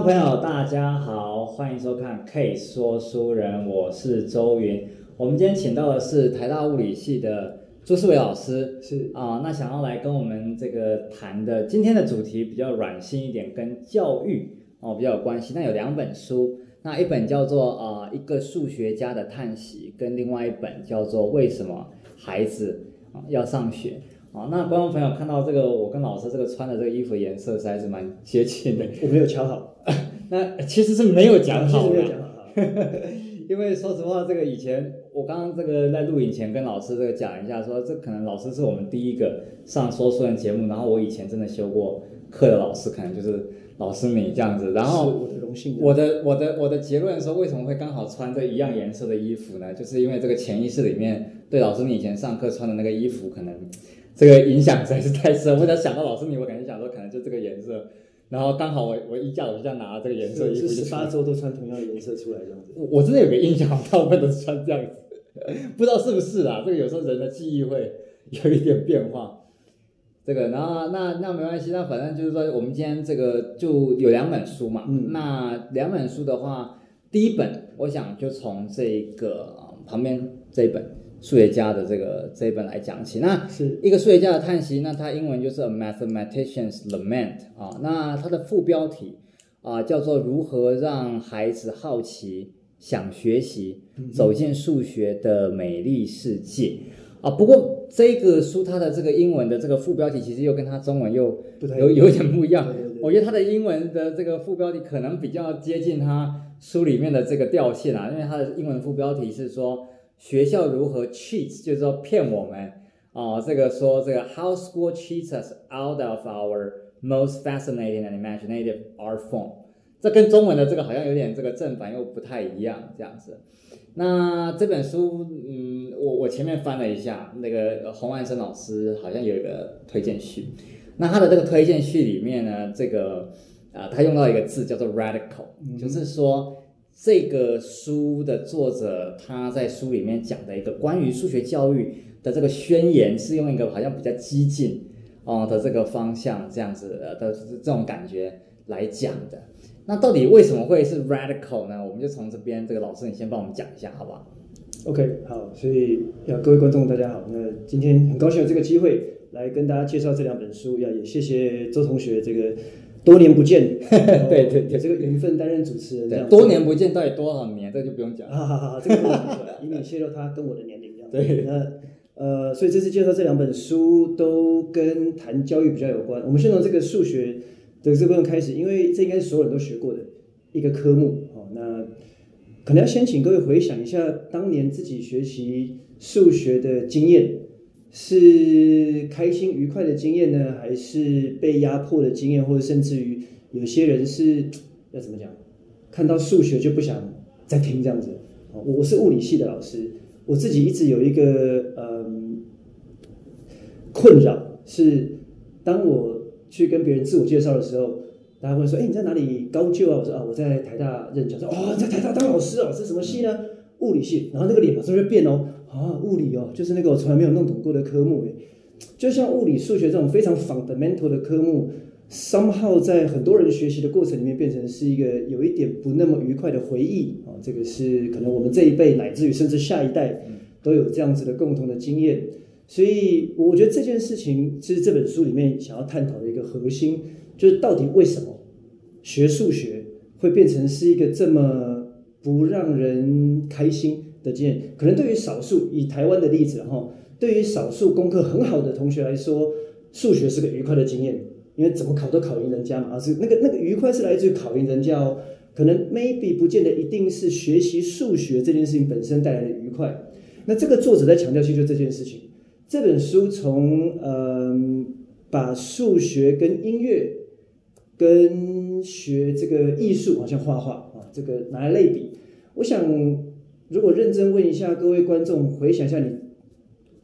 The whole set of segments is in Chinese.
众朋友，大家好，欢迎收看 K 说书人，我是周云。我们今天请到的是台大物理系的朱世伟老师，是啊、呃，那想要来跟我们这个谈的今天的主题比较软性一点，跟教育哦比较有关系。那有两本书，那一本叫做啊、呃、一个数学家的叹息，跟另外一本叫做为什么孩子啊要上学。好，那观众朋友看到这个，我跟老师这个穿的这个衣服颜色实在是蛮接近的。我没有瞧好，那其实是没有讲好的，没有讲好。因为说实话，这个以前我刚刚这个在录影前跟老师这个讲一下说，说这可能老师是我们第一个上说书人节目，然后我以前真的修过课的老师，可能就是老师你这样子。然后我的荣幸。我的我的我的结论说，为什么会刚好穿这一样颜色的衣服呢？就是因为这个潜意识里面对老师你以前上课穿的那个衣服可能。这个影响实在是太深，我只要想到老师你，我感觉想说可能就这个颜色，然后刚好我我衣架我就这样拿这个颜色衣服，十八周都穿同样的颜色出来这样子。我我真的有个印象，大部分都是穿这样子，不知道是不是啊。这个有时候人的记忆会有一点变化。这个，然后那那没关系，那反正就是说，我们今天这个就有两本书嘛。嗯。那两本书的话，第一本我想就从这个旁边这一本。数学家的这个这一本来讲起，那是。一个数学家的叹息，那它英文就是 A Mathematician's Lament 啊，那它的副标题啊叫做如何让孩子好奇、想学习、走进数学的美丽世界。啊。不过这个书它的这个英文的这个副标题其实又跟它中文又有 有点不一样，我觉得它的英文的这个副标题可能比较接近它书里面的这个调性啊，因为它的英文副标题是说。学校如何 cheat，就是说骗我们啊、呃？这个说这个 how school cheats us out of our most fascinating and imaginative art form，这跟中文的这个好像有点这个正反又不太一样，这样子。那这本书，嗯，我我前面翻了一下，那个洪万生老师好像有一个推荐序，那他的这个推荐序里面呢，这个啊、呃，他用到一个字叫做 radical，、嗯、就是说。这个书的作者他在书里面讲的一个关于数学教育的这个宣言，是用一个好像比较激进哦的这个方向这样子的这种感觉来讲的。那到底为什么会是 radical 呢？我们就从这边这个老师你先帮我们讲一下好不好？OK，好，所以要各位观众大家好，那今天很高兴有这个机会来跟大家介绍这两本书，要也谢谢周同学这个。多年不见，对 对对，这个缘分担任主持人这样，多年不见到底多少年，这就不用讲。好好好，这个不说了，以免泄露他跟我的年龄一样。对，那呃，所以这次介绍这两本书都跟谈教育比较有关。我们先从这个数学的这部分开始，因为这应该是所有人都学过的一个科目。哦，那可能要先请各位回想一下当年自己学习数学的经验。是开心愉快的经验呢，还是被压迫的经验，或者甚至于有些人是要怎么讲，看到数学就不想再听这样子。我是物理系的老师，我自己一直有一个嗯困扰，是当我去跟别人自我介绍的时候，大家会说：“哎，你在哪里高就啊？”我说：“啊，我在台大任教。”说：“哦，在台大当老师哦，是什么系呢？物理系。”然后那个脸马上就变哦。啊，物理哦，就是那个我从来没有弄懂过的科目诶，就像物理、数学这种非常 fundamental 的科目，somehow 在很多人学习的过程里面变成是一个有一点不那么愉快的回忆。啊。这个是可能我们这一辈乃至于甚至下一代都有这样子的共同的经验，所以我觉得这件事情是这本书里面想要探讨的一个核心，就是到底为什么学数学会变成是一个这么不让人开心的经验，可能对于少数以台湾的例子哈，对于少数功课很好的同学来说，数学是个愉快的经验，因为怎么考都考赢人家嘛，而是那个那个愉快是来自于考赢人家哦。可能 maybe 不见得一定是学习数学这件事情本身带来的愉快。那这个作者在强调其实就这件事情。这本书从嗯把数学跟音乐跟学这个艺术，好像画画啊，这个拿来类比，我想。如果认真问一下各位观众，回想一下你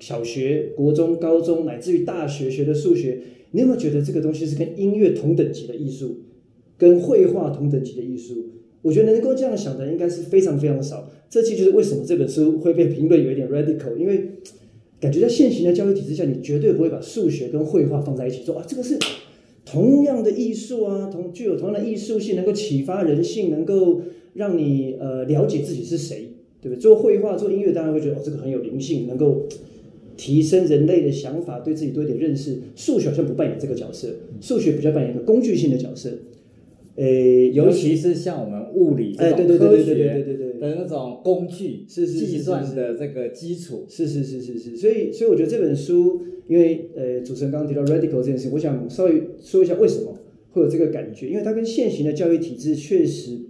小学、国中、高中乃至于大学学的数学，你有没有觉得这个东西是跟音乐同等级的艺术，跟绘画同等级的艺术？我觉得能够这样想的应该是非常非常少。这其实就是为什么这本书会被评论有一点 radical，因为感觉在现行的教育体制下，你绝对不会把数学跟绘画放在一起说啊，这个是同样的艺术啊，同具有同样的艺术性，能够启发人性，能够让你呃了解自己是谁，对不对？做绘画、做音乐，当然会觉得哦，这个很有灵性，能够提升人类的想法，对自己多一点认识。数学好像不扮演这个角色，数学比较扮演一个工具性的角色。诶，尤其是像我们物理这种科学的那种工具，是是计算的这个基础，是是是是是。所以，所以我觉得这本书，因为呃，主持人刚刚提到 radical 这件事，我想稍微说一下为什么会有这个感觉，因为它跟现行的教育体制确实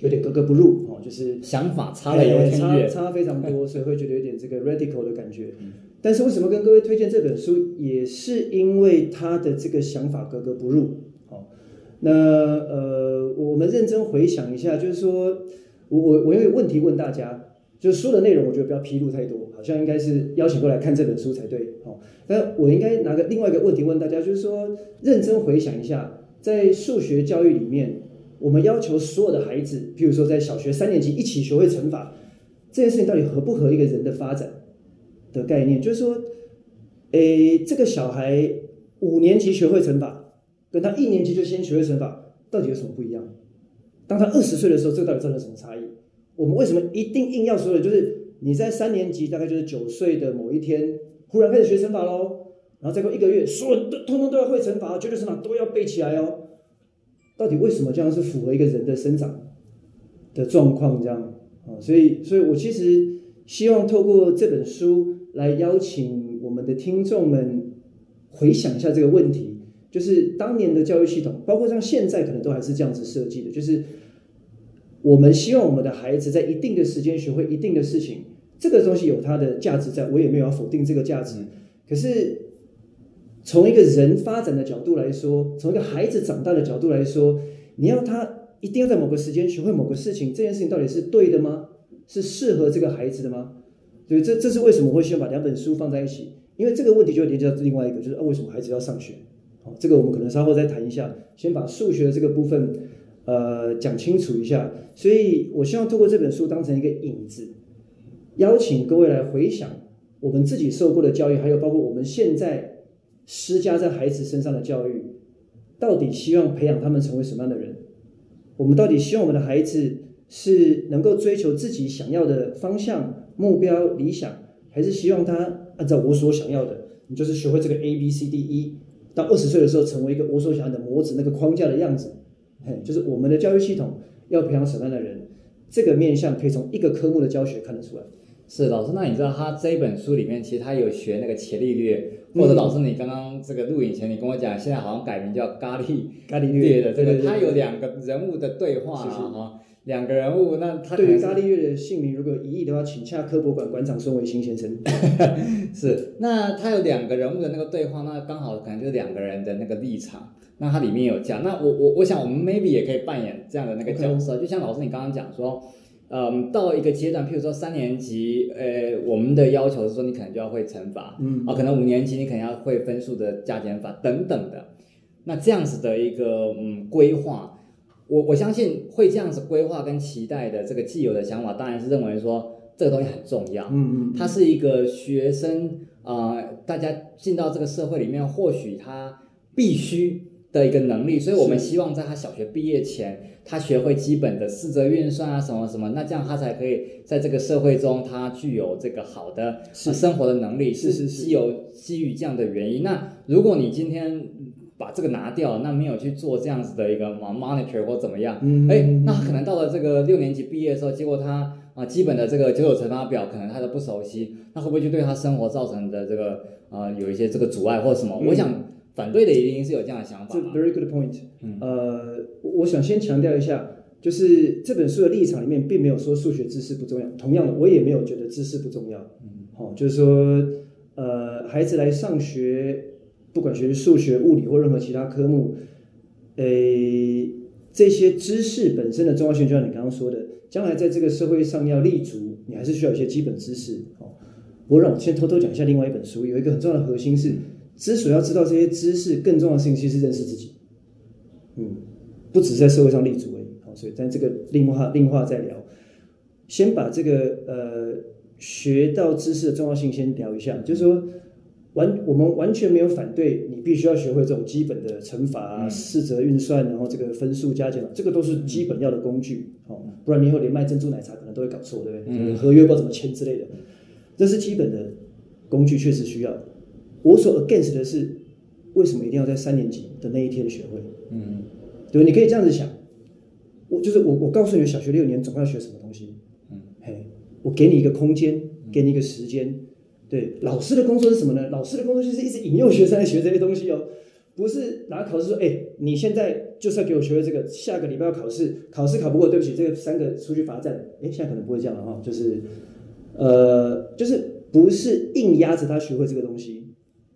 有点格格不入哦，就是想法差了有点远，差差非常多，所以会觉得有点这个 radical 的感觉。但是为什么跟各位推荐这本书，也是因为他的这个想法格格不入。那呃，我们认真回想一下，就是说，我我我有一个问题问大家，就是书的内容，我觉得不要披露太多，好像应该是邀请过来看这本书才对，哦。那我应该拿个另外一个问题问大家，就是说，认真回想一下，在数学教育里面，我们要求所有的孩子，譬如说在小学三年级一起学会乘法，这件事情到底合不合一个人的发展的概念？就是说，诶，这个小孩五年级学会乘法。跟他一年级就先学会乘法，到底有什么不一样？当他二十岁的时候，这个到底造成什么差异？我们为什么一定硬要说的？就是你在三年级，大概就是九岁的某一天，忽然开始学乘法喽，然后再过一个月，所有人都通通都要会乘法，绝对乘法都要背起来哦。到底为什么这样是符合一个人的生长的状况？这样啊，所以，所以我其实希望透过这本书来邀请我们的听众们回想一下这个问题。就是当年的教育系统，包括像现在可能都还是这样子设计的。就是我们希望我们的孩子在一定的时间学会一定的事情，这个东西有它的价值在，我也没有要否定这个价值。可是从一个人发展的角度来说，从一个孩子长大的角度来说，你要他一定要在某个时间学会某个事情，这件事情到底是对的吗？是适合这个孩子的吗？所以这这是为什么会先把两本书放在一起，因为这个问题就会连接到另外一个，就是啊，为什么孩子要上学？好这个我们可能稍后再谈一下，先把数学的这个部分，呃，讲清楚一下。所以我希望透过这本书当成一个引子，邀请各位来回想我们自己受过的教育，还有包括我们现在施加在孩子身上的教育，到底希望培养他们成为什么样的人？我们到底希望我们的孩子是能够追求自己想要的方向、目标、理想，还是希望他按照我所想要的，你就是学会这个 A B C D E？到二十岁的时候，成为一个我所想要的模子那个框架的样子，嘿，就是我们的教育系统要培养什么样的人，这个面向可以从一个科目的教学看得出来。是老师，那你知道他这一本书里面，其实他有学那个伽利略，或者老师你刚刚这个录影前你跟我讲，现在好像改名叫咖喱咖喱略的这个，他有两个人物的对话啊哈。两个人物，那他对于咖喱略的姓名如果有疑义的话，请洽科博馆馆长孙维新先生。是，那他有两个人物的那个对话，那刚好可能就是两个人的那个立场。那他里面有讲，那我我我想我们 maybe 也可以扮演这样的那个角色.就像老师你刚刚讲说，嗯，到一个阶段，譬如说三年级，呃，我们的要求是说你可能就要会乘法，嗯，啊，可能五年级你可能要会分数的加减法等等的，那这样子的一个嗯规划。我我相信会这样子规划跟期待的这个既有的想法，当然是认为说这个东西很重要。嗯嗯，它是一个学生啊、呃，大家进到这个社会里面，或许他必须的一个能力。所以我们希望在他小学毕业前，他学会基本的四则运算啊，什么什么，那这样他才可以在这个社会中，他具有这个好的生活的能力。是是是，基于这样的原因。那如果你今天。把这个拿掉，那没有去做这样子的一个 monitor 或怎么样，嗯，哎，那可能到了这个六年级毕业的时候，结果他啊基本的这个九九乘法表可能他都不熟悉，那会不会就对他生活造成的这个啊、呃、有一些这个阻碍或什么？嗯、我想反对的一定是有这样的想法。这 very good point。嗯，呃，我想先强调一下，就是这本书的立场里面并没有说数学知识不重要，同样的，我也没有觉得知识不重要。嗯，好、哦，就是说，呃，孩子来上学。不管学数学、物理或任何其他科目，诶，这些知识本身的重要性，就像你刚刚说的，将来在这个社会上要立足，你还是需要一些基本知识。哦，我让我先偷偷讲一下另外一本书，有一个很重要的核心是，之所以要知道这些知识，更重要的事情其实是认识自己。嗯，不只是在社会上立足而已。好，所以但这个另话另话再聊，先把这个呃学到知识的重要性先聊一下，就是说。完我们完全没有反对你必须要学会这种基本的乘法啊、四则运算，然后这个分数加减，这个都是基本要的工具。哦，不然你以后连卖珍珠奶茶可能都会搞错，对不对？嗯、合约不知道怎么签之类的，这是基本的工具，确实需要。我所 against 的是，为什么一定要在三年级的那一天学会？嗯，对，你可以这样子想，我就是我，我告诉你，小学六年总要学什么东西？嗯，嘿，我给你一个空间，给你一个时间。对，老师的工作是什么呢？老师的工作就是一直引诱学生来学这些东西哦，不是拿考试说，哎，你现在就是要给我学会这个，下个礼拜要考试，考试考不过，对不起，这个三个出去罚站。哎，现在可能不会这样了哈，就是，呃，就是不是硬压着他学会这个东西。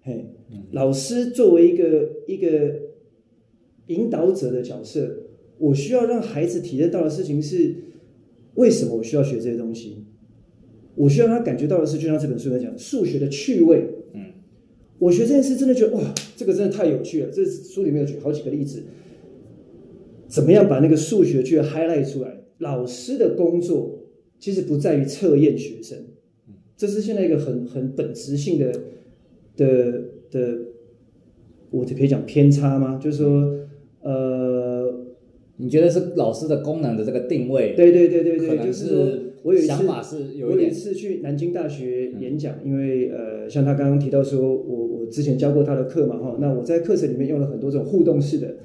嘿，老师作为一个一个引导者的角色，我需要让孩子体验到的事情是，为什么我需要学这些东西？我需要他感觉到的是，就像这本书在讲数学的趣味。嗯，我学这件事真的觉得哇，这个真的太有趣了。这书里面有举好几个例子，怎么样把那个数学去 highlight 出来？老师的工作其实不在于测验学生，这是现在一个很很本质性的。的的，我就可以讲偏差吗？就是说，呃，你觉得是老师的功能的这个定位？对对对对对，就是说，我有一次想法是有一，我有一次去南京大学演讲，嗯、因为呃，像他刚刚提到说，我我之前教过他的课嘛，哈，那我在课程里面用了很多这种互动式的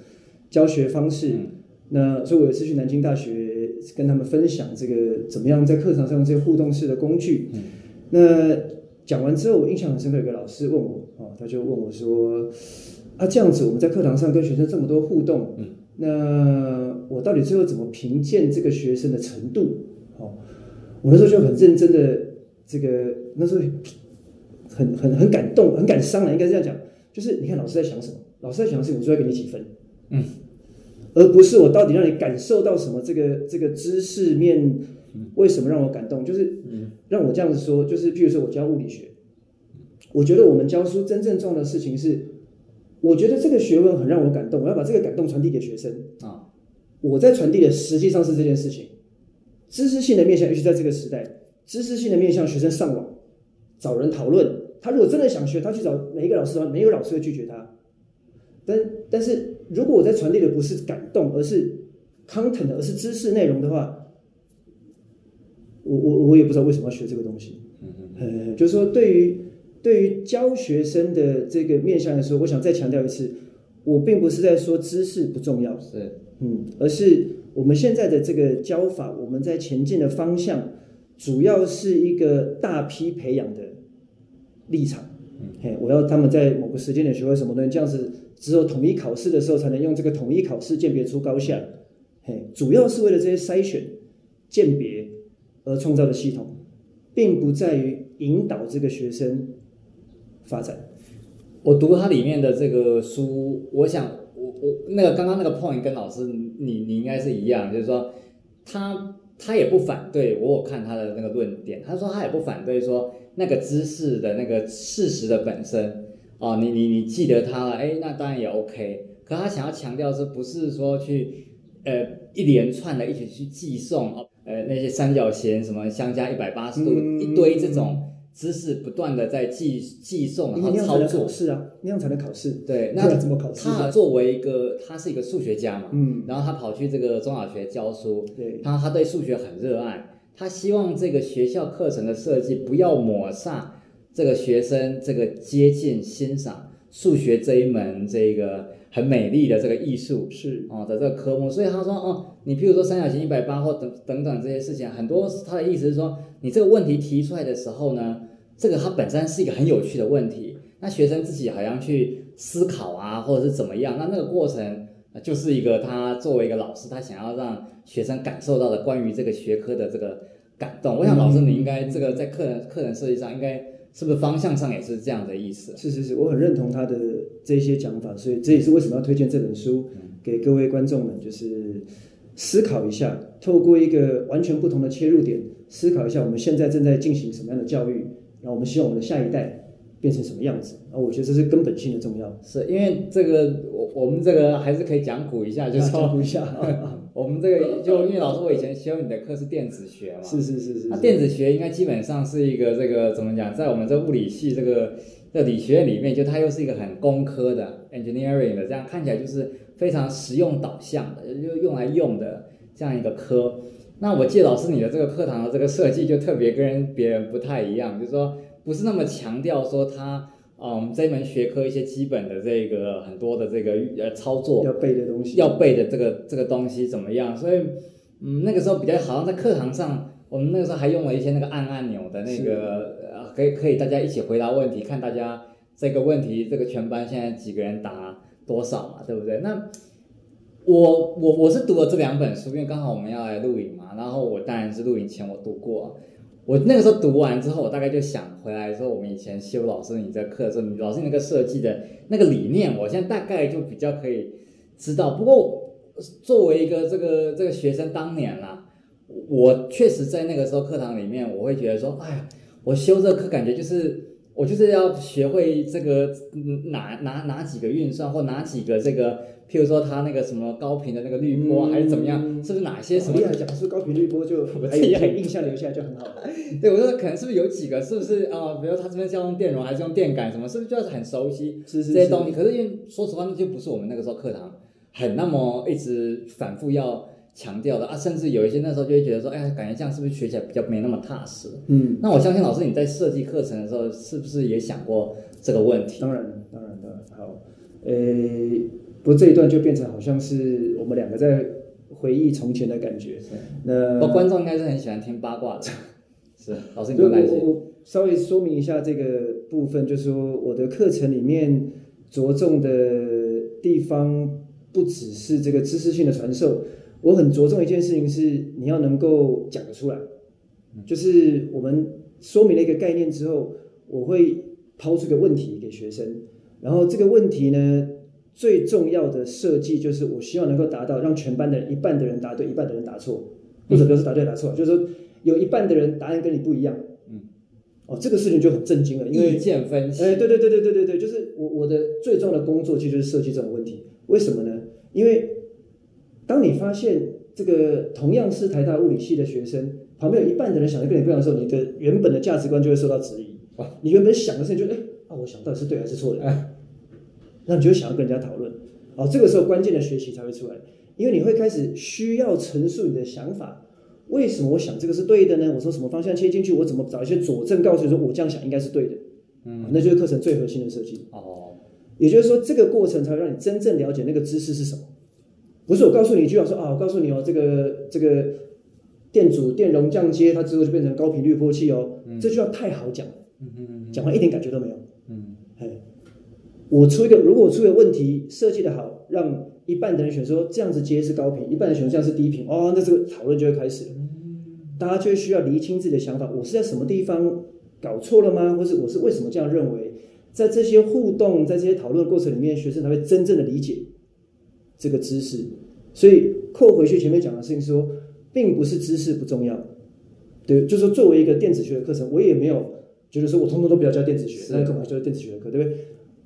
教学方式，嗯、那所以我有一次去南京大学跟他们分享这个怎么样在课堂上用这些互动式的工具，嗯、那。讲完之后，我印象很深刻，有个老师问我，哦，他就问我说：“啊，这样子我们在课堂上跟学生这么多互动，嗯，那我到底最后怎么评鉴这个学生的程度？”哦，我那时候就很认真的，这个那时候很很很感动，很感伤了，应该是这样讲，就是你看老师在想什么？老师在想的是我最后给你几分，嗯，而不是我到底让你感受到什么？这个这个知识面。为什么让我感动？就是让我这样子说，就是譬如说我教物理学，我觉得我们教书真正重要的事情是，我觉得这个学问很让我感动，我要把这个感动传递给学生啊。我在传递的实际上是这件事情，知识性的面向，尤其在这个时代，知识性的面向，学生上网找人讨论，他如果真的想学，他去找每一个老师的话，没有老师会拒绝他。但但是如果我在传递的不是感动，而是 content，而是知识内容的话。我我我也不知道为什么要学这个东西，嗯嗯，就是说对于对于教学生的这个面向来说，我想再强调一次，我并不是在说知识不重要，是。嗯，而是我们现在的这个教法，我们在前进的方向，主要是一个大批培养的立场，嗯，嘿，我要他们在某个时间点学会什么东西，这样子只有统一考试的时候才能用这个统一考试鉴别出高下，嘿，主要是为了这些筛选鉴别。而创造的系统，并不在于引导这个学生发展。我读它里面的这个书，我想，我我那个刚刚那个 point 跟老师你你应该是一样，就是说他他也不反对我有看他的那个论点，他说他也不反对说那个知识的那个事实的本身哦，你你你记得它了，哎，那当然也 OK。可他想要强调是不是说去呃一连串的一起去记诵哦。呃，那些三角形什么相加一百八十度，嗯、一堆这种知识不断的在记记诵，然后操作。是啊，那样才能考试。对，那怎么考试？他作为一个，他是一个数学家嘛，嗯，然后他跑去这个中小学教书，对，他他对数学很热爱，他希望这个学校课程的设计不要抹煞这个学生这个接近欣赏数学这一门这个。很美丽的这个艺术是哦的这个科目，所以他说哦，你比如说三角形一百八或等等等这些事情，很多他的意思是说，你这个问题提出来的时候呢，这个它本身是一个很有趣的问题，那学生自己好像去思考啊，或者是怎么样，那那个过程就是一个他作为一个老师，他想要让学生感受到的关于这个学科的这个感动。我想老师你应该这个在课程课程设计上应该。是不是方向上也是这样的意思？是是是，我很认同他的这些讲法，所以这也是为什么要推荐这本书给各位观众们，就是思考一下，透过一个完全不同的切入点，思考一下我们现在正在进行什么样的教育，然后我们希望我们的下一代。变成什么样子？啊，我觉得这是根本性的重要。是因为这个，我我们这个还是可以讲古一下，就是讲古一下。我们这个就因为老师，我以前修你的课是电子学嘛，是是是是。那电子学应该基本上是一个这个怎么讲，在我们这物理系这个这理学院里面，就它又是一个很工科的 engineering 的，这样看起来就是非常实用导向的，就用来用的这样一个科。那我记得老师你的这个课堂的这个设计就特别跟别人不太一样，就是说不是那么强调说它，嗯，这门学科一些基本的这个很多的这个呃操作要背的东西，要背的这个这个东西怎么样？所以嗯，那个时候比较好像在课堂上，我们那个时候还用了一些那个按按钮的那个，呃，可以可以大家一起回答问题，看大家这个问题这个全班现在几个人答多少嘛，对不对？那。我我我是读了这两本书，因为刚好我们要来录影嘛。然后我当然是录影前我读过，我那个时候读完之后，我大概就想回来说，我们以前修老师你这课的时候，老师那个设计的那个理念，我现在大概就比较可以知道。不过作为一个这个这个学生，当年啦，我确实在那个时候课堂里面，我会觉得说，哎呀，我修这课感觉就是我就是要学会这个哪哪哪几个运算或哪几个这个。譬如说它那个什么高频的那个滤波还是怎么样，嗯、是不是哪些什么？讲是高频滤波就还很印象留下来就很好。对，我说可能是不是有几个，是不是啊、呃？比如他这边是要用电容还是用电感什么？是不是就是很熟悉这些东西？可是因为说实话，那就不是我们那个时候课堂很那么一直反复要强调的啊。甚至有一些那时候就会觉得说，哎呀，感觉这样是不是学起来比较没那么踏实？嗯，那我相信老师你在设计课程的时候，是不是也想过这个问题？当然，当然，当然。好，呃。不过这一段就变成好像是我们两个在回忆从前的感觉。那观众应该是很喜欢听八卦的。是，老师你多耐心。我稍微说明一下这个部分，就是说我的课程里面着重的地方不只是这个知识性的传授，我很着重一件事情是你要能够讲得出来。就是我们说明了一个概念之后，我会抛出个问题给学生，然后这个问题呢。最重要的设计就是，我希望能够达到让全班的人一半的人答对，一半的人答错，或者不是答对答错，就是说有一半的人答案跟你不一样。嗯，哦，这个事情就很震惊了，因为意见分歧。哎，对对对对对对对，就是我我的最重要的工作其实就是设计这种问题。为什么呢？因为当你发现这个同样是台大物理系的学生，旁边有一半的人想的跟你不一样的时候，你的原本的价值观就会受到质疑。哇，你原本想的事情就哎，啊，我想到底是对还是错的？哎。那你就会想要跟人家讨论，哦，这个时候关键的学习才会出来，因为你会开始需要陈述你的想法。为什么我想这个是对的呢？我从什么方向切进去？我怎么找一些佐证，告诉你说我这样想应该是对的？嗯，那就是课程最核心的设计。哦，也就是说，这个过程才会让你真正了解那个知识是什么。不是我告诉你一句话说啊，我告诉你哦，这个这个电阻电容降阶，它之后就变成高频率波器哦。嗯，这句话太好讲了，嗯嗯嗯，讲完一点感觉都没有。嗯，嘿。我出一个，如果我出一个问题设计的好，让一半的人选说这样子接是高频，一半的人选这样是低频，哦，那这个讨论就会开始了。大家就会需要厘清自己的想法，我是在什么地方搞错了吗？或是我是为什么这样认为？在这些互动，在这些讨论过程里面，学生才会真正的理解这个知识。所以扣回去前面讲的事情说，并不是知识不重要，对，就是说作为一个电子学的课程，我也没有觉得说我通通都不要教电子学，那干嘛教电子学的课，对不对？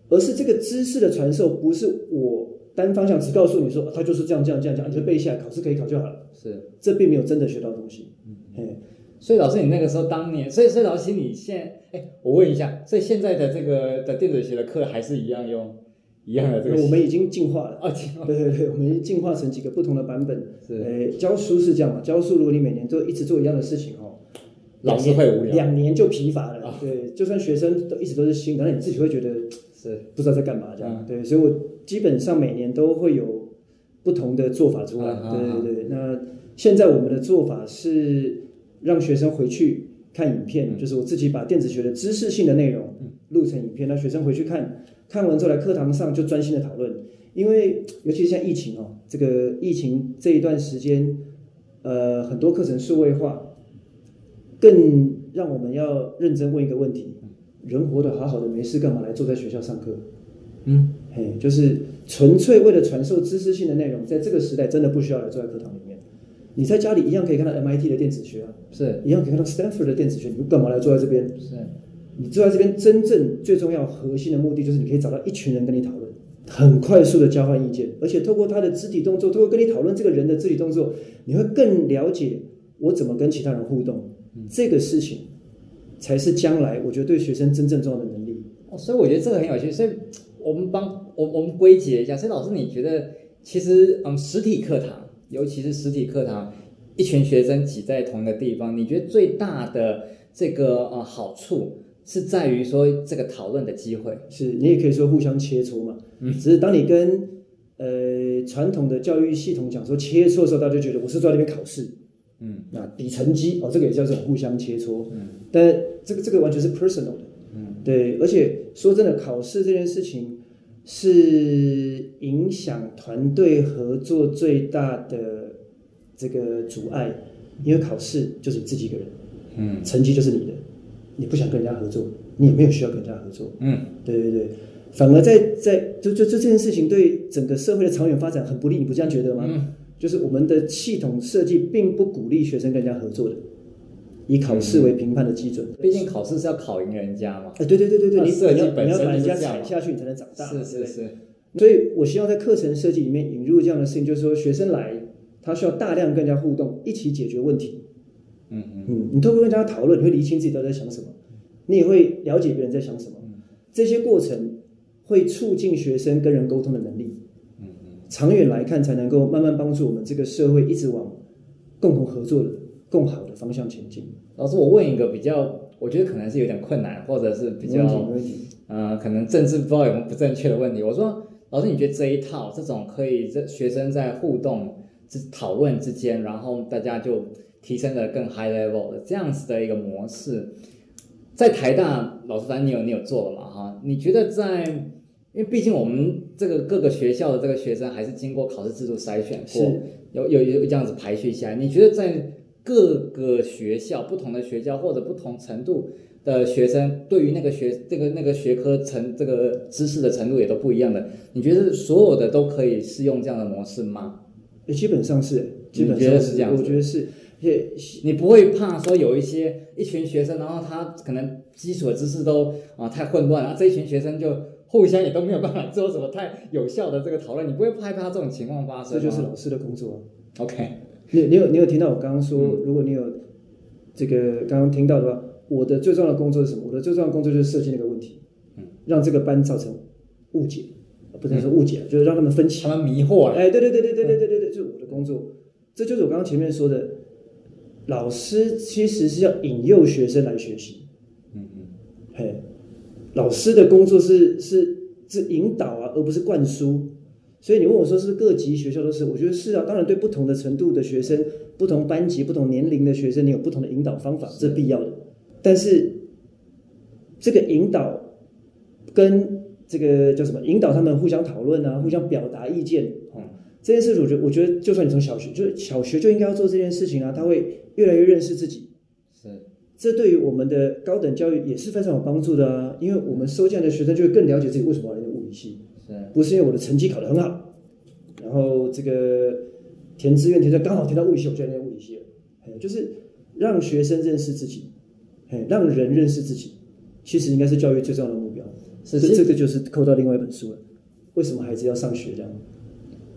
而是这个知识的传授，不是我单方向只告诉你说，他就是这样这样这样讲，你就背下来，考试可以考就好了。是，这并没有真的学到东西。嗯，嘿，所以老师，你那个时候当年，所以所以老师，你现在，哎，我问一下，所以现在的这个的电子学的课还是一样用一样的这个？我们已经进化了啊，进化。对对对，我们已经进化成几个不同的版本。是，哎，教书是这样嘛？教书如果你每年都一直做一样的事情哦，老师会无聊，两年就疲乏了。对，就算学生都一直都是新的，那你自己会觉得。是不知道在干嘛这样，嗯、对，所以我基本上每年都会有不同的做法出来。嗯、对对对，嗯、那现在我们的做法是让学生回去看影片，嗯、就是我自己把电子学的知识性的内容录成影片，让学生回去看，看完之后来课堂上就专心的讨论。因为尤其是像疫情哦，这个疫情这一段时间，呃，很多课程数位化，更让我们要认真问一个问题。人活得好好的，没事干嘛来坐在学校上课？嗯，嘿，就是纯粹为了传授知识性的内容，在这个时代真的不需要来坐在课堂里面。你在家里一样可以看到 MIT 的电子学啊，是一样可以看到 Stanford 的电子学，你干嘛来坐在这边？是，你坐在这边真正最重要核心的目的就是你可以找到一群人跟你讨论，很快速的交换意见，而且透过他的肢体动作，透过跟你讨论这个人的肢体动作，你会更了解我怎么跟其他人互动，这个事情。才是将来我觉得对学生真正重要的能力，所以我觉得这个很有趣。所以我们帮我我们归结一下。所以老师，你觉得其实嗯，实体课堂，尤其是实体课堂，一群学生挤在同一个地方，你觉得最大的这个呃好处是在于说这个讨论的机会，是你也可以说互相切磋嘛。嗯，只是当你跟呃传统的教育系统讲说切磋的时候，大家就觉得我是坐在那边考试。嗯，那比成绩哦，这个也叫做互相切磋。嗯，但这个这个完全是 personal 的。嗯，对，而且说真的，考试这件事情是影响团队合作最大的这个阻碍，因为考试就是你自己一个人。嗯，成绩就是你的，你不想跟人家合作，你也没有需要跟人家合作。嗯，对对对，反而在在就就就这件事情对整个社会的长远发展很不利，你不这样觉得吗？嗯。就是我们的系统设计并不鼓励学生跟人家合作的，以考试为评判的基准。毕竟考试是要考赢人家嘛。哎，对对对对对，你设计本身你要把人家踩下去，你才能长大。是是是。所以我希望在课程设计里面引入这样的事情，就是说学生来，他需要大量跟人家互动，一起解决问题。嗯嗯嗯，你透过跟人家讨论，你会理清自己到底在想什么，你也会了解别人在想什么。这些过程会促进学生跟人沟通的能力。嗯嗯长远来看，才能够慢慢帮助我们这个社会一直往共同合作的更好的方向前进。老师，我问一个比较，我觉得可能是有点困难，或者是比较，呃，可能政治不知道有没有不正确的问题。我说，老师，你觉得这一套这种可以这学生在互动之讨论之间，然后大家就提升了更 high level 的这样子的一个模式，在台大，老师反正你有你有做了嘛？哈，你觉得在？因为毕竟我们这个各个学校的这个学生还是经过考试制度筛选过，有有有这样子排序下来。你觉得在各个学校、不同的学校或者不同程度的学生，对于那个学这个那个学科程这个知识的程度也都不一样的，你觉得所有的都可以适用这样的模式吗？基本上是，基本上是这样。我觉得是，也你不会怕说有一些一群学生，然后他可能基础的知识都啊太混乱，然后这一群学生就。互相也都没有办法做什么太有效的这个讨论，你不会害怕这种情况发生？这就是老师的工作。OK，你你有你有听到我刚刚说，嗯、如果你有这个刚刚听到的话，我的最重要的工作是什么？我的最重要的工作就是设计那个问题，嗯，让这个班造成误解，不能说误解，嗯、就是让他们分歧，他们迷惑了。哎，对对对对对对对对对，就是我的工作。这就是我刚刚前面说的，老师其实是要引诱学生来学习。嗯嗯，嘿。老师的工作是是是引导啊，而不是灌输。所以你问我说是不是各级学校都是？我觉得是啊。当然，对不同的程度的学生、不同班级、不同年龄的学生，你有不同的引导方法，这是必要的。但是这个引导跟这个叫什么？引导他们互相讨论啊，互相表达意见啊，这件事我觉得，我觉得就算你从小学，就是小学就应该要做这件事情啊。他会越来越认识自己。是这对于我们的高等教育也是非常有帮助的啊，因为我们收进来的学生就会更了解自己为什么要来物理系，是不是因为我的成绩考得很好，然后这个填志愿填的刚好填到物理系，我就来念物理系了，就是让学生认识自己，让人认识自己，其实应该是教育最重要的目标。是这这个就是扣到另外一本书了，为什么孩子要上学这样？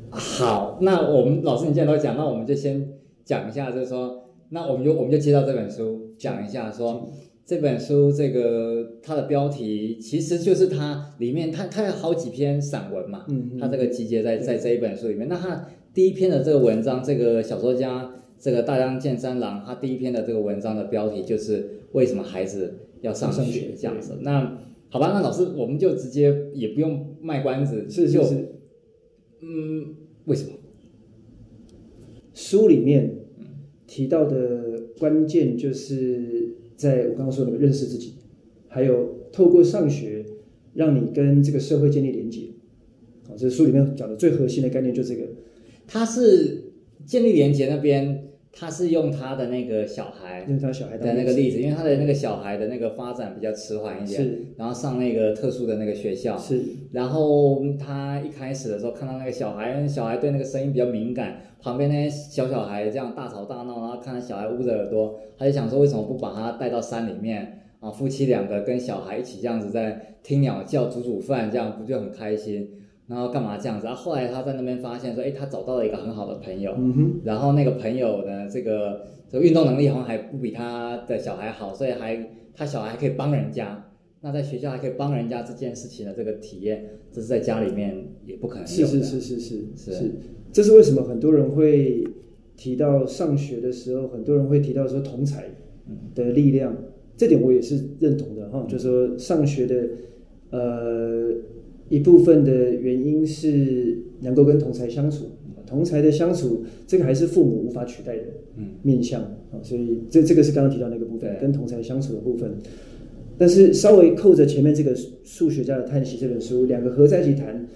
好，那我们老师你既然都讲，那我们就先讲一下，就是说。那我们就我们就接到这本书讲一下说，说这本书这个它的标题其实就是它里面它它有好几篇散文嘛，嗯，它这个集结在在这一本书里面。那它第一篇的这个文章，这个小说家这个大江健三郎，他第一篇的这个文章的标题就是为什么孩子要上学这样子。那好吧，那老师我们就直接也不用卖关子，是是是，嗯，为什么？书里面。提到的关键就是在我刚刚说的认识自己，还有透过上学让你跟这个社会建立连接。啊，这书里面讲的最核心的概念就是这个，它是建立连接那边。他是用他的那个小孩，用他小孩的那个例子，因为他的那个小孩的那个发展比较迟缓一点，是，然后上那个特殊的那个学校，是，然后他一开始的时候看到那个小孩，小孩对那个声音比较敏感，旁边那些小小孩这样大吵大闹，然后看到小孩捂着耳朵，他就想说为什么不把他带到山里面啊？夫妻两个跟小孩一起这样子在听鸟叫、煮煮饭，这样不就很开心？然后干嘛这样子？然后后来他在那边发现说，哎，他找到了一个很好的朋友。嗯。然后那个朋友呢，这个这个运动能力好像还不比他的小孩好，所以还他小孩还可以帮人家。那在学校还可以帮人家这件事情的这个体验，这是在家里面也不可能有。是是是是是是，是，这是为什么很多人会提到上学的时候，很多人会提到说同才的力量，嗯、这点我也是认同的哈。就是说上学的呃一部分的原因是能够跟同才相处，同才的相处这个还是父母无法取代的面向啊、嗯，所以这这个是刚刚提到那个部分，跟同才相处的部分。但是稍微扣着前面这个数学家的叹息这本书，两个合在一起谈。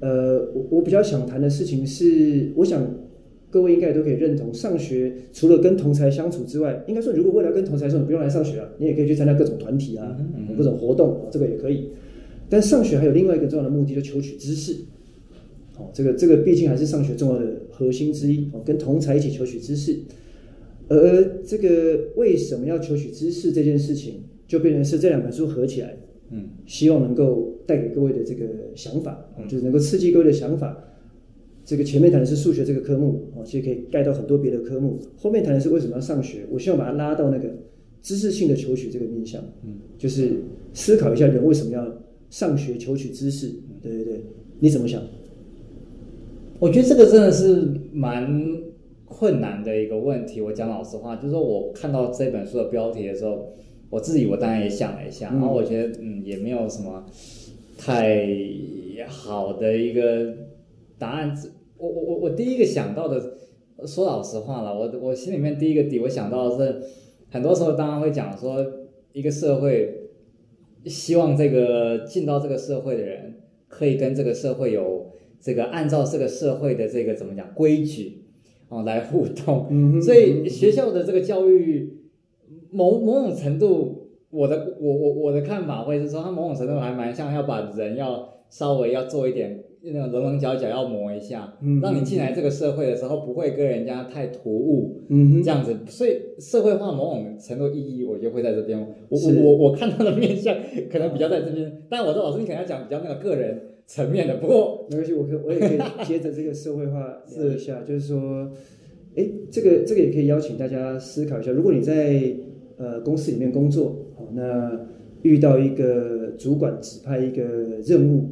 呃，我我比较想谈的事情是，我想各位应该也都可以认同，上学除了跟同才相处之外，应该说如果未来跟同才说你不用来上学了，你也可以去参加各种团体啊，各种活动，这个也可以。但上学还有另外一个重要的目的，就求取知识。哦，这个这个毕竟还是上学重要的核心之一哦，跟同才一起求取知识。而这个为什么要求取知识这件事情？就变成是这两本书合起来，嗯，希望能够带给各位的这个想法，嗯，就是能够刺激各位的想法。这个前面谈的是数学这个科目，哦，其实可以盖到很多别的科目。后面谈的是为什么要上学，我希望把它拉到那个知识性的求取这个面向，嗯，就是思考一下人为什么要上学求取知识。对对对，你怎么想？我觉得这个真的是蛮困难的一个问题。我讲老实话，就是说我看到这本书的标题的时候。我自己我当然也想了一下，然后我觉得嗯也没有什么太好的一个答案。我我我我第一个想到的，说老实话了，我我心里面第一个底我想到的是，很多时候当然会讲说一个社会希望这个进到这个社会的人可以跟这个社会有这个按照这个社会的这个怎么讲规矩哦来互动，所以学校的这个教育。某某种程度，我的我我我的看法会是说，他某种程度还蛮像要把人要稍微要做一点那种棱棱角角要磨一下，嗯，让你进来这个社会的时候不会跟人家太突兀，嗯，这样子，所以社会化某种程度意义，我就会在这边。我我我我看到的面相可能比较在这边，但我说老师，你可能要讲比较那个个人层面的。不过 没关系，我可我也可以接着这个社会化试一下，就是说，哎，这个这个也可以邀请大家思考一下，如果你在。呃，公司里面工作，好，那遇到一个主管指派一个任务，哦，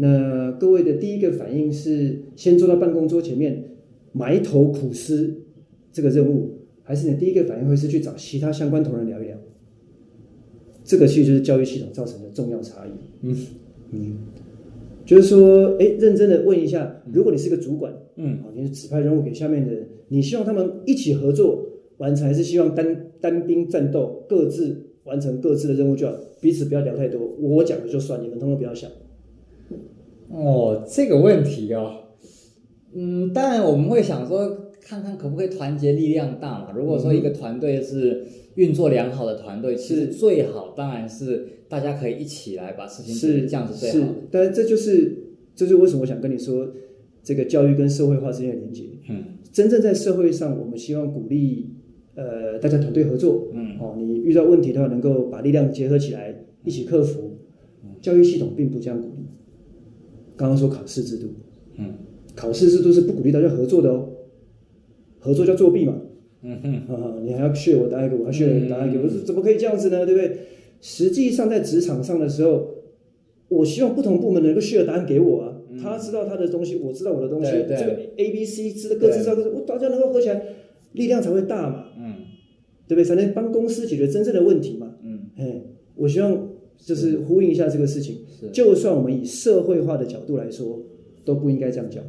那各位的第一个反应是先坐到办公桌前面埋头苦思这个任务，还是你第一个反应会是去找其他相关同仁聊一聊？这个其实就是教育系统造成的重要差异。嗯嗯，就是说，哎，认真的问一下，如果你是个主管，嗯，好你是指派任务给下面的人，你希望他们一起合作完成，还是希望单？单兵战斗，各自完成各自的任务就好，彼此不要聊太多。我讲的就算，你们通通不要想。哦，这个问题哦，嗯，当然我们会想说，看看可不可以团结力量大嘛。如果说一个团队是运作良好的团队，其实最好当然是大家可以一起来把事情是这样子最好。是，但是这就是，这就是为什么我想跟你说，这个教育跟社会化之间的连接。嗯，真正在社会上，我们希望鼓励。呃，大家团队合作，嗯，哦，你遇到问题的话，能够把力量结合起来，一起克服。嗯，教育系统并不这样鼓励。刚刚说考试制度，嗯，考试制度是不鼓励大家合作的哦，合作叫作弊嘛，嗯哼，啊，你还要 share 我答案给我，还 share 你答案给我，我说怎么可以这样子呢？对不对？实际上在职场上的时候，我希望不同部门能够 share 答案给我啊，他知道他的东西，我知道我的东西，这个 A、B、C 知道各自知道各自，我大家能够合起来。力量才会大嘛，嗯，对不对？才能帮公司解决真正的问题嘛，嗯，哎，我希望就是呼应一下这个事情。就算我们以社会化的角度来说，都不应该这样讲。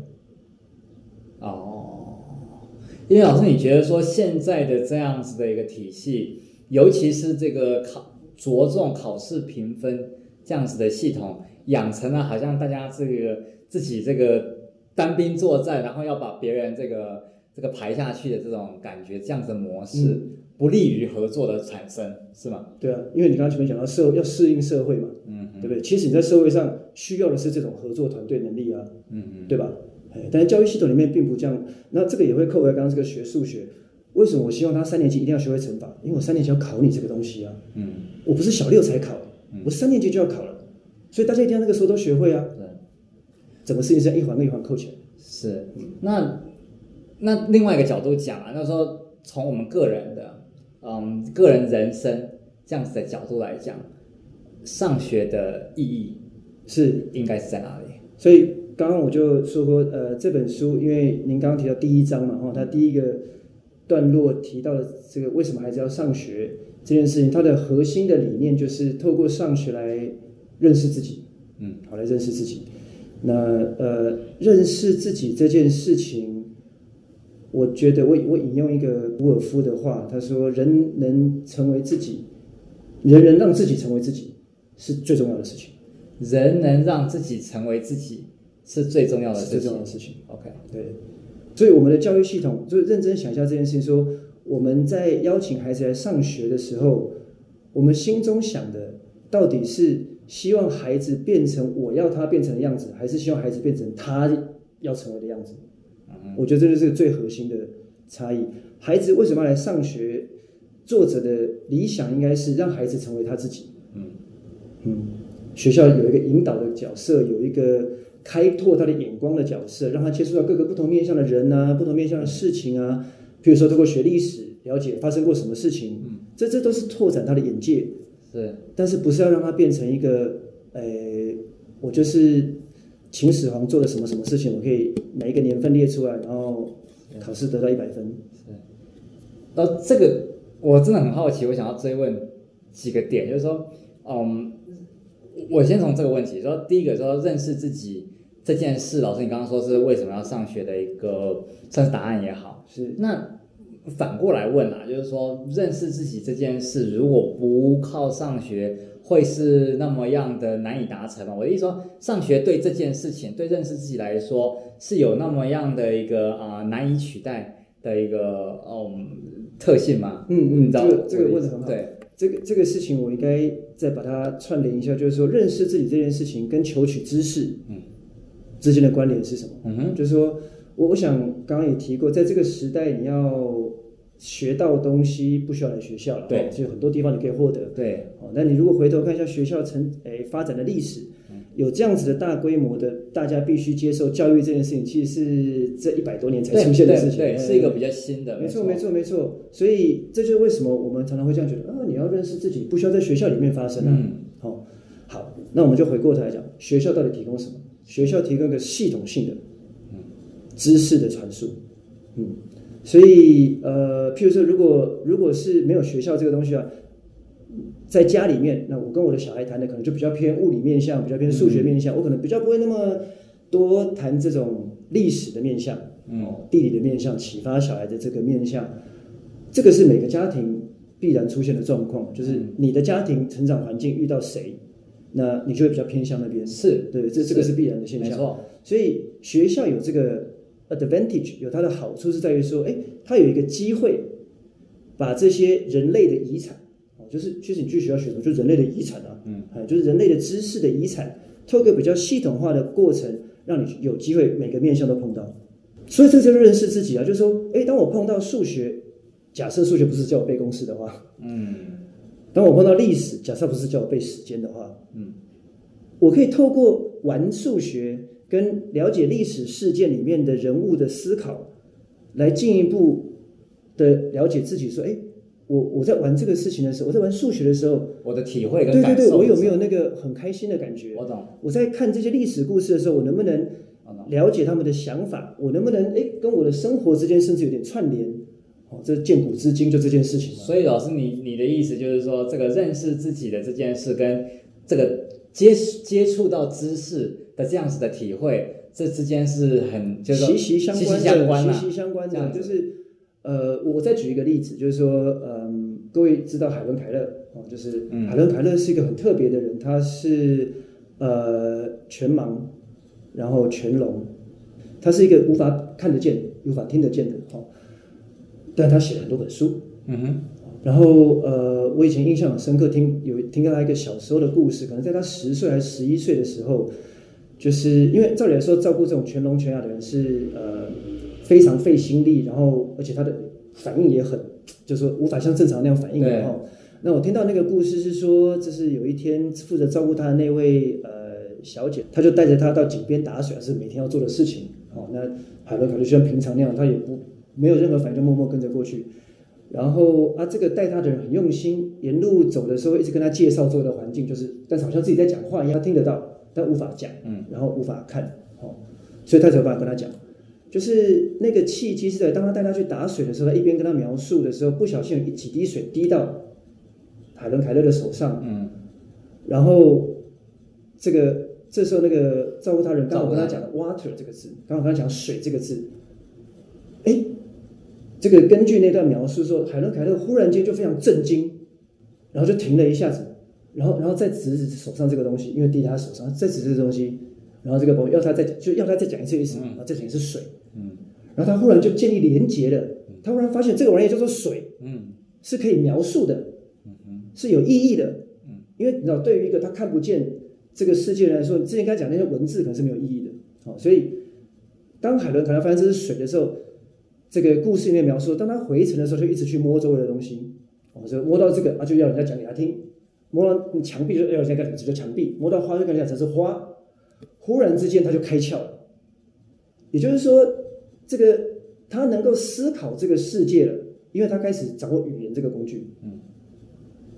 哦，因为老师，你觉得说现在的这样子的一个体系，尤其是这个考着重考试评分这样子的系统，养成了好像大家这个自己这个单兵作战，然后要把别人这个。这个排下去的这种感觉，这样子的模式不利于合作的产生，是吗？对啊，因为你刚刚前面讲到社要适应社会嘛，嗯，对不对？其实你在社会上需要的是这种合作团队能力啊，嗯嗯，对吧？但是教育系统里面并不这样，那这个也会扣回刚刚这个学数学，为什么我希望他三年级一定要学会乘法？因为我三年级要考你这个东西啊，嗯，我不是小六才考，我三年级就要考了，所以大家一定要那个时候都学会啊，对，整个事情是一环一环扣起来，是，那。那另外一个角度讲啊，那时候从我们个人的，嗯，个人人生这样子的角度来讲，上学的意义是应该是在哪里？所以刚刚我就说过，呃，这本书因为您刚刚提到第一章嘛，哈，它第一个段落提到了这个为什么孩子要上学这件事情，它的核心的理念就是透过上学来认识自己，嗯，好，来认识自己。那呃，认识自己这件事情，我觉得我我引用一个伍尔夫的话，他说：“人能成为自己，人人让自己成为自己，是最重要的事情。人能让自己成为自己，是最重要的事情。最重要的事情。”OK，对。所以我们的教育系统，就认真想一下这件事情：说我们在邀请孩子来上学的时候，我们心中想的到底是？希望孩子变成我要他变成的样子，还是希望孩子变成他要成为的样子？我觉得这就是最核心的差异。孩子为什么要来上学？作者的理想应该是让孩子成为他自己。嗯嗯，学校有一个引导的角色，有一个开拓他的眼光的角色，让他接触到各个不同面向的人啊，不同面向的事情啊。比如说，通过学历史了解发生过什么事情，这这都是拓展他的眼界。是，但是不是要让他变成一个，呃，我就是秦始皇做了什么什么事情，我可以每一个年份列出来，然后考试得到一百分。是，呃，这个我真的很好奇，我想要追问几个点，就是说，嗯，我先从这个问题说，第一个说认识自己这件事，老师你刚刚说是为什么要上学的一个算是答案也好，是那。反过来问啊，就是说认识自己这件事，如果不靠上学，会是那么样的难以达成吗？我的意思说，上学对这件事情，对认识自己来说，是有那么样的一个啊、呃、难以取代的一个嗯特性吗？嗯嗯，这个这个问题很好。对，这个这个事情我应该再把它串联一下，就是说认识自己这件事情跟求取知识嗯之间的关联是什么？嗯哼，就是说。我我想刚刚也提过，在这个时代，你要学到东西不需要来学校了，对，就很多地方你可以获得，对。哦，那你如果回头看一下学校成诶发展的历史，有这样子的大规模的，大家必须接受教育这件事情，其实是这一百多年才出现的事情，对，对，对，是一个比较新的，没错，没错，没错。所以这就是为什么我们常常会这样觉得，啊，你要认识自己，不需要在学校里面发生啊。嗯，好，好，那我们就回过头来讲，学校到底提供什么？学校提供一个系统性的。知识的传输，嗯，所以呃，譬如说，如果如果是没有学校这个东西啊，在家里面，那我跟我的小孩谈的可能就比较偏物理面向，比较偏数学面向，嗯、我可能比较不会那么多谈这种历史的面向，嗯，地理的面向，启发小孩的这个面向，这个是每个家庭必然出现的状况，就是你的家庭成长环境遇到谁，那你就会比较偏向那边，是对，这这个是。必然的现象，没错，所以学校有这个。Advantage 有它的好处是在于说，哎，它有一个机会把这些人类的遗产，就是其实你去学校学什么，就是人类的遗产啊，嗯，就是人类的知识的遗产，透过比较系统化的过程，让你有机会每个面向都碰到。所以这就是认识自己啊，就是说，哎，当我碰到数学，假设数学不是叫我背公式的话，嗯，当我碰到历史，假设不是叫我背时间的话，嗯，我可以透过玩数学。跟了解历史事件里面的人物的思考，来进一步的了解自己。说，哎，我我在玩这个事情的时候，我在玩数学的时候，我的体会跟对对对，我有没有那个很开心的感觉？我懂。我在看这些历史故事的时候，我能不能了解他们的想法？我能不能哎，跟我的生活之间甚至有点串联？哦，这见古知今就这件事情。所以老师，你你的意思就是说，这个认识自己的这件事跟这个接接触到知识的。这样子的体会，这之间是很就是息息相关的，息息相关的，息息相关的。就是呃，我再举一个例子，就是说，嗯，各位知道海伦凯勒哦，就是海伦凯勒是一个很特别的人，他是呃全盲，然后全聋，他是一个无法看得见、无法听得见的哦，但他写了很多本书，嗯哼，然后呃，我以前印象很深刻，听有听到他一个小时候的故事，可能在他十岁还是十一岁的时候。就是因为照理来说，照顾这种全聋全哑的人是呃非常费心力，然后而且他的反应也很，就是说无法像正常那样反应的哈。那我听到那个故事是说，就是有一天负责照顾他的那位呃小姐，她就带着他到井边打水，是每天要做的事情。哦，那海伦可能就像平常那样，他也不没有任何反应，就默默跟着过去。然后啊，这个带他的人很用心，沿路走的时候一直跟他介绍周围的环境，就是但是好像自己在讲话一样，他听得到，但无法讲，嗯，然后无法看，哦，所以他才有办法跟他讲。就是那个契机是在当他带他去打水的时候，他一边跟他描述的时候，不小心有几滴水滴到海伦凯勒的手上，嗯，然后这个这时候那个照顾他人刚好跟他讲了 water 这个字，刚好跟他讲水这个字，哎。这个根据那段描述说，海伦凯勒忽然间就非常震惊，然后就停了一下子，然后然后再指指手上这个东西，因为滴在他手上，再指这个东西，然后这个朋友要他再就要他再讲一次意思，然后，这等于是水，嗯，然后他忽然就建立连结了，他忽然发现这个玩意叫做水，嗯，是可以描述的，嗯，是有意义的，嗯，因为你知道，对于一个他看不见这个世界来说，你之前刚才讲那些文字可能是没有意义的，好，所以当海伦凯勒发现这是水的时候。这个故事里面描述，当他回城的时候，就一直去摸周围的东西，哦，就摸到这个啊，就要人家讲给他听；摸到墙壁，就要人家讲指着墙壁；摸到花，就跟人家讲这是花。忽然之间，他就开窍了。也就是说，这个他能够思考这个世界了，因为他开始掌握语言这个工具。嗯，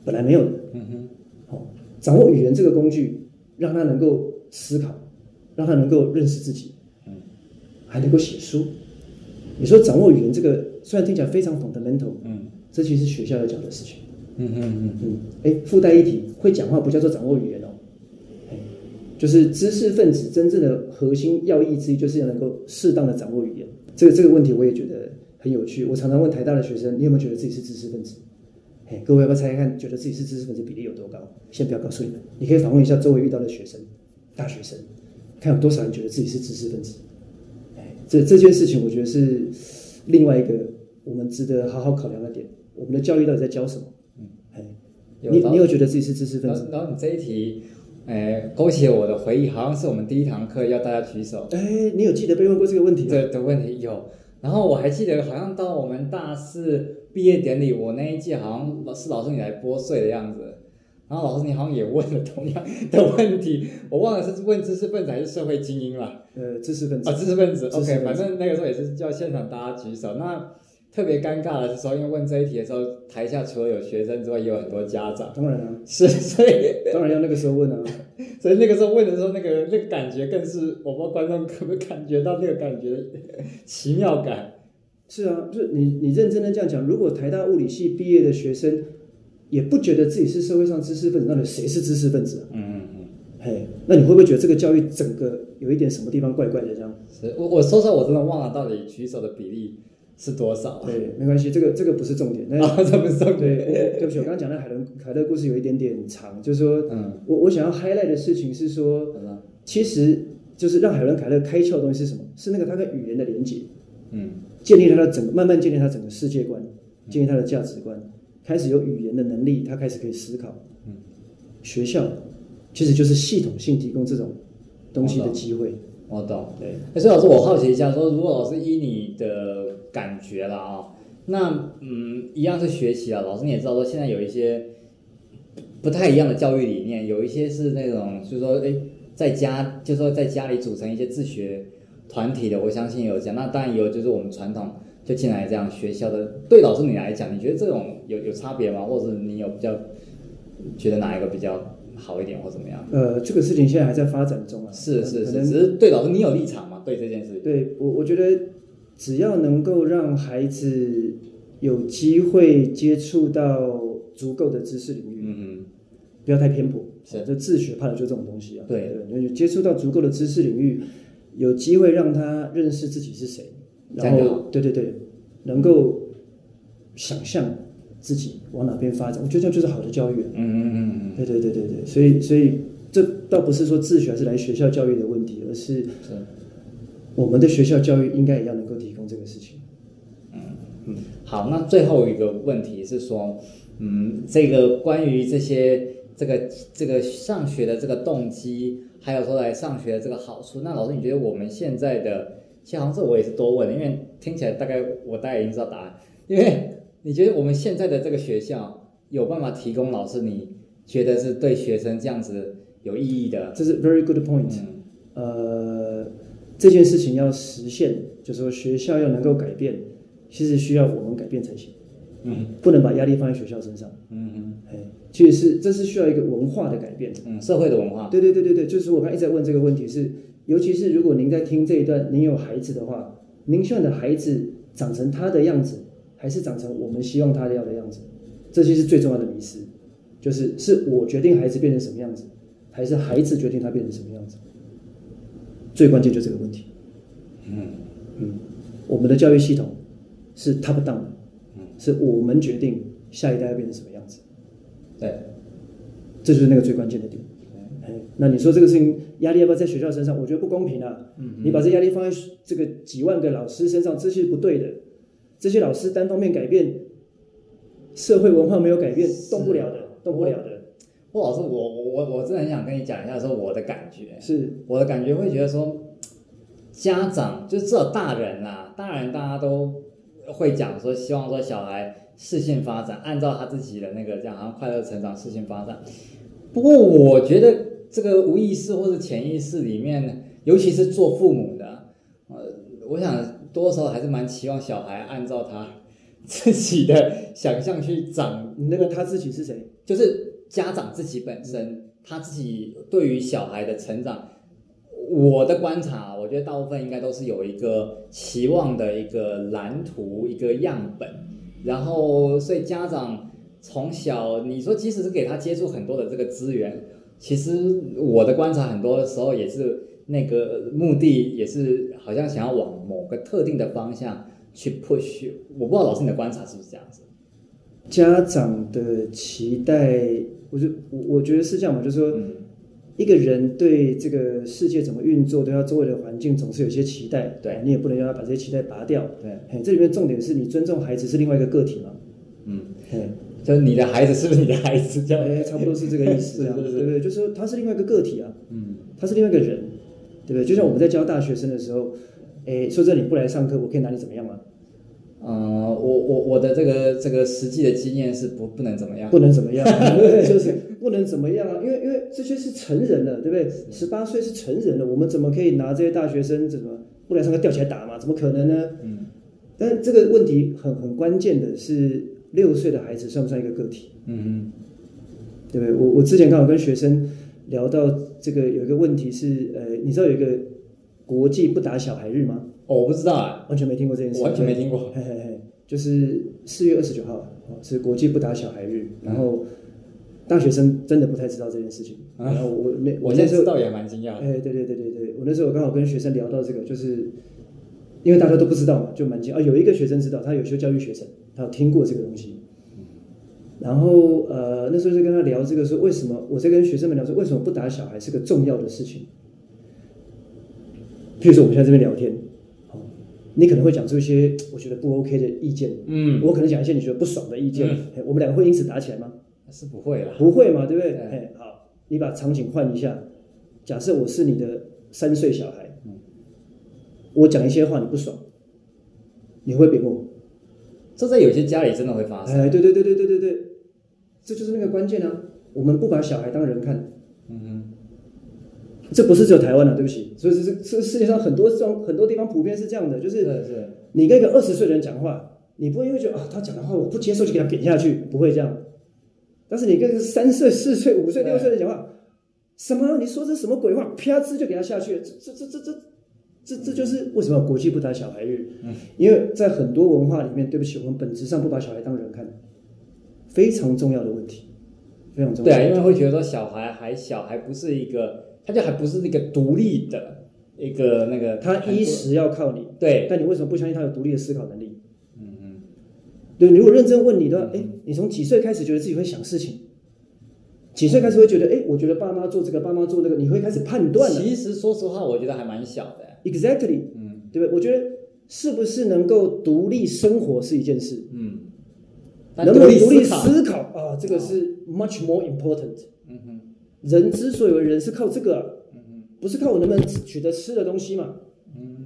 本来没有的。嗯哼。好，掌握语言这个工具，让他能够思考，让他能够认识自己。嗯，还能够写书。你说掌握语言这个，虽然听起来非常 fundamental，嗯，这其实是学校要讲的事情，嗯嗯嗯嗯，哎，附带一提，会讲话不叫做掌握语言哦，就是知识分子真正的核心要义之一，就是要能够适当的掌握语言。这个这个问题我也觉得很有趣。我常常问台大的学生，你有没有觉得自己是知识分子？哎，各位要不要猜猜看，觉得自己是知识分子比例有多高？先不要告诉你们，你可以访问一下周围遇到的学生，大学生，看有多少人觉得自己是知识分子。这这件事情，我觉得是另外一个我们值得好好考量的点。我们的教育到底在教什么？嗯，哎，你你有觉得自己是知识分子？然后你这一题，哎，勾起了我的回忆，好像是我们第一堂课要大家举手。哎，你有记得被问过这个问题？对的问题有。然后我还记得，好像到我们大四毕业典礼，我那一届好像老是老师你来拨穗的样子。然后老师，你好像也问了同样的问题，我忘了是问知识分子还是社会精英了。呃，知识分子啊，知识分子。OK，反正那个时候也是叫现场大家举手。那特别尴尬的是说，因为问这一题的时候，台下除了有学生之外，也有很多家长。当然啊，是，所以当然要那个时候问啊。所以那个时候问的时候，那个那个感觉更是，我不知道观众可不可以感觉到那个感觉奇妙感。是啊，就是你你认真的这样讲，如果台大物理系毕业的学生。也不觉得自己是社会上知识分子，那你谁是知识分子啊？嗯嗯嗯，嘿，那你会不会觉得这个教育整个有一点什么地方怪怪的？这样？是我我说实话，我真的忘了到底举手的比例是多少。对，没关系，这个这个不是重点。那、哦、这不是重点。对，对不起，我刚刚讲的海伦凯勒故事有一点点长，就是说，嗯，我我想要 highlight 的事情是说，嗯、其实就是让海伦凯勒开窍的东西是什么？是那个他跟语言的连接，嗯，建立他的整个，慢慢建立他整个世界观，建立他的价值观。开始有语言的能力，他开始可以思考。嗯，学校其实就是系统性提供这种东西的机会。我懂。对。所以老师，我好奇一下，说如果老师依你的感觉了啊，那嗯，一样是学习啊。老师你也知道说，现在有一些不太一样的教育理念，有一些是那种就是说，哎，在家就是说在家里组成一些自学团体的，我相信有这样。那当然有，就是我们传统。就进来这样学校的，对老师你来讲，你觉得这种有有差别吗？或者你有比较觉得哪一个比较好一点，或怎么样？呃，这个事情现在还在发展中啊。是是是，只是对老师你有立场吗？对这件事？对我我觉得只要能够让孩子有机会接触到足够的知识领域，嗯嗯，不要太偏颇，是就自学怕的就这种东西啊。对对，就接触到足够的知识领域，有机会让他认识自己是谁。然后，对对对，能够想象自己往哪边发展，我觉得这样就是好的教育。嗯嗯嗯嗯，对对对对对，所以所以这倒不是说自学还是来学校教育的问题，而是我们的学校教育应该也要能够提供这个事情。嗯嗯，好，那最后一个问题是说，嗯，这个关于这些这个这个上学的这个动机，还有说来上学的这个好处，那老师你觉得我们现在的？其实好像这我也是多问的，因为听起来大概我大概已经知道答案。因为你觉得我们现在的这个学校有办法提供老师你觉得是对学生这样子有意义的？这是 very good point。嗯。呃，这件事情要实现，就是说学校要能够改变，其实需要我们改变才行。嗯，不能把压力放在学校身上，嗯哼，哎，其实是这是需要一个文化的改变，嗯，社会的文化，对对对对对，就是我刚才一直在问这个问题是，尤其是如果您在听这一段，您有孩子的话，您希望的孩子长成他的样子，还是长成我们希望他要的样子？这些是最重要的迷失，就是是我决定孩子变成什么样子，还是孩子决定他变成什么样子？最关键就是这个问题，嗯嗯，我们的教育系统是 top down 的。是我们决定下一代要变成什么样子，对，这就是那个最关键的点。哎，那你说这个事情压力要不要在学校身上？我觉得不公平啊。嗯，你把这压力放在这个几万个老师身上，这是不对的。这些老师单方面改变社会文化没有改变，动不了的，动不了的。霍老师，我我我真的很想跟你讲一下，说我的感觉是，我的感觉会觉得说，家长就至少大人啊，大人大家都。会讲说，希望说小孩适性发展，按照他自己的那个这样，好像快乐成长，适性发展。不过我觉得这个无意识或者潜意识里面，尤其是做父母的，呃，我想多少还是蛮期望小孩按照他自己的想象去长。那个他自己是谁？就是家长自己本身，他自己对于小孩的成长。我的观察，我觉得大部分应该都是有一个期望的一个蓝图，一个样本，然后所以家长从小，你说即使是给他接触很多的这个资源，其实我的观察很多的时候也是那个目的，也是好像想要往某个特定的方向去 push。我不知道老师你的观察是不是这样子？家长的期待，我就我我觉得是这样嘛，就是说。嗯一个人对这个世界怎么运作，对他周围的环境总是有些期待，对，你也不能让他把这些期待拔掉，对，这里面重点是你尊重孩子是另外一个个体嘛，嗯，就是你的孩子是不是你的孩子？这样，哎，差不多是这个意思，这样，对不对？就是说他是另外一个个体啊，嗯，他是另外一个人，对不对？就像我们在教大学生的时候，哎，说这你不来上课，我可以拿你怎么样吗？啊，我我我的这个这个实际的经验是不不能怎么样，不能怎么样，就是不能怎么样啊，因为因为这些是成人了，对不对？十八岁是成人了，我们怎么可以拿这些大学生怎么不来上课吊起来打嘛？怎么可能呢？嗯，但这个问题很很关键的是，六岁的孩子算不算一个个体？嗯嗯，对不对？我我之前刚好跟学生聊到这个，有一个问题是，呃，你知道有一个国际不打小孩日吗？哦，我不知道啊，完全没听过这件事，完全没听过。嘿嘿嘿，就是四月二十九号，是国际不打小孩日。然后大学生真的不太知道这件事情。然后我那我那时候倒也蛮惊讶。哎，对对对对对，我那时候我刚好跟学生聊到这个，就是因为大家都不知道嘛，就蛮惊讶啊。有一个学生知道，他有修教育学程，他有听过这个东西。然后呃，那时候就跟他聊这个说，为什么我在跟学生们聊说，为什么不打小孩是个重要的事情？譬如说我们现在这边聊天。你可能会讲出一些我觉得不 OK 的意见，嗯，我可能讲一些你觉得不爽的意见，嗯，我们两个会因此打起来吗？是不会啦，不会嘛，对不对？哎，好，你把场景换一下，假设我是你的三岁小孩，嗯，我讲一些话你不爽，你会扁我？这在有些家里真的会发生。哎，对对对对对对对，这就是那个关键啊！我们不把小孩当人看，嗯哼。这不是只有台湾的，对不起，所以是是世界上很多种很多地方普遍是这样的，就是你跟一个二十岁的人讲话，你不会因为觉得啊他讲的话我不接受就给他扁下去，不会这样。但是你跟三岁、四岁、五岁、六岁的人讲话，什么你说这什么鬼话，啪呲就给他下去，这这这这这这这就是为什么国际不打小孩日？嗯，因为在很多文化里面，对不起，我们本质上不把小孩当人看，非常重要的问题，非常重要。对啊，因为会觉得说小孩还小，还不是一个。他就还不是那个独立的一个那个，他衣食要靠你，对。但你为什么不相信他有独立的思考能力？嗯嗯。对，你如果认真问你的话，哎，你从几岁开始觉得自己会想事情？几岁开始会觉得，哎，我觉得爸妈做这个，爸妈做那个，你会开始判断？其实说实话，我觉得还蛮小的。Exactly，嗯，对不对？我觉得是不是能够独立生活是一件事，嗯，能不能独立思考啊？这个是 much more important。嗯哼人之所以为人，是靠这个，不是靠我能不能取得吃的东西嘛？嗯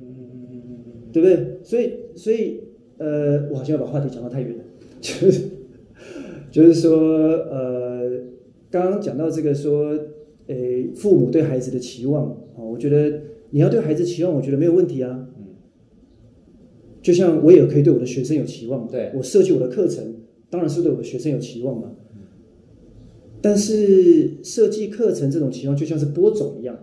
对不对？所以，所以，呃，我好像要把话题讲到太远了，就是，就是说，呃，刚刚讲到这个说，诶，父母对孩子的期望啊，我觉得你要对孩子期望，我觉得没有问题啊。就像我也可以对我的学生有期望，对，我设计我的课程，当然是对我的学生有期望嘛。但是设计课程这种期望就像是播种一样，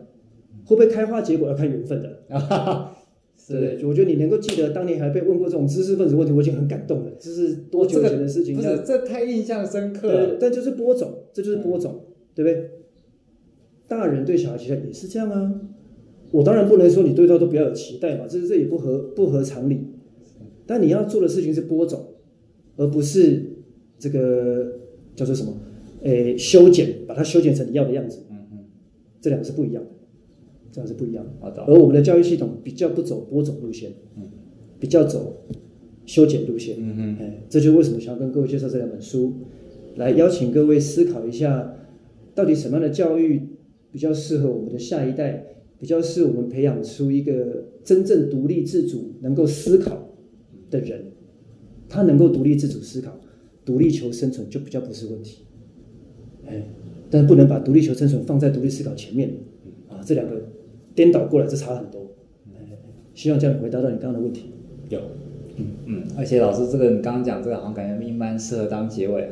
会不会开花结果要看缘分的。是对，我觉得你能够记得当年还被问过这种知识分子问题，我已经很感动了。这是多久以前的事情？不是，这太印象深刻了。对，但就是播种，这就是播种，嗯、对不对？大人对小孩其实也是这样啊。我当然不能说你对他都不要有期待嘛，这这也不合不合常理。但你要做的事情是播种，而不是这个叫做什么？诶，修剪，把它修剪成你要的样子。嗯嗯，这两个是不一样的，这样是不一样的。好的。而我们的教育系统比较不走播种路线，嗯，比较走修剪路线。嗯嗯，哎，这就是为什么想要跟各位介绍这两本书，来邀请各位思考一下，到底什么样的教育比较适合我们的下一代，比较是我们培养出一个真正独立自主、能够思考的人。他能够独立自主思考、独立求生存，就比较不是问题。哎，但不能把独立求生存放在独立思考前面啊，这两个颠倒过来，这差很多。希望这样回答到你刚刚的问题。有，嗯嗯，而且老师这个你刚刚讲这个，好像感觉蛮适合当结尾，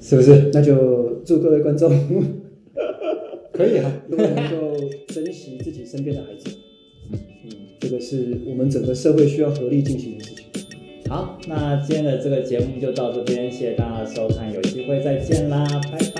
是不是？那就祝各位观众 可以啊，如果能够珍惜自己身边的孩子。嗯，这个是我们整个社会需要合力进行的事情。好，那今天的这个节目就到这边，谢谢大家的收看，有机会再见啦，拜拜。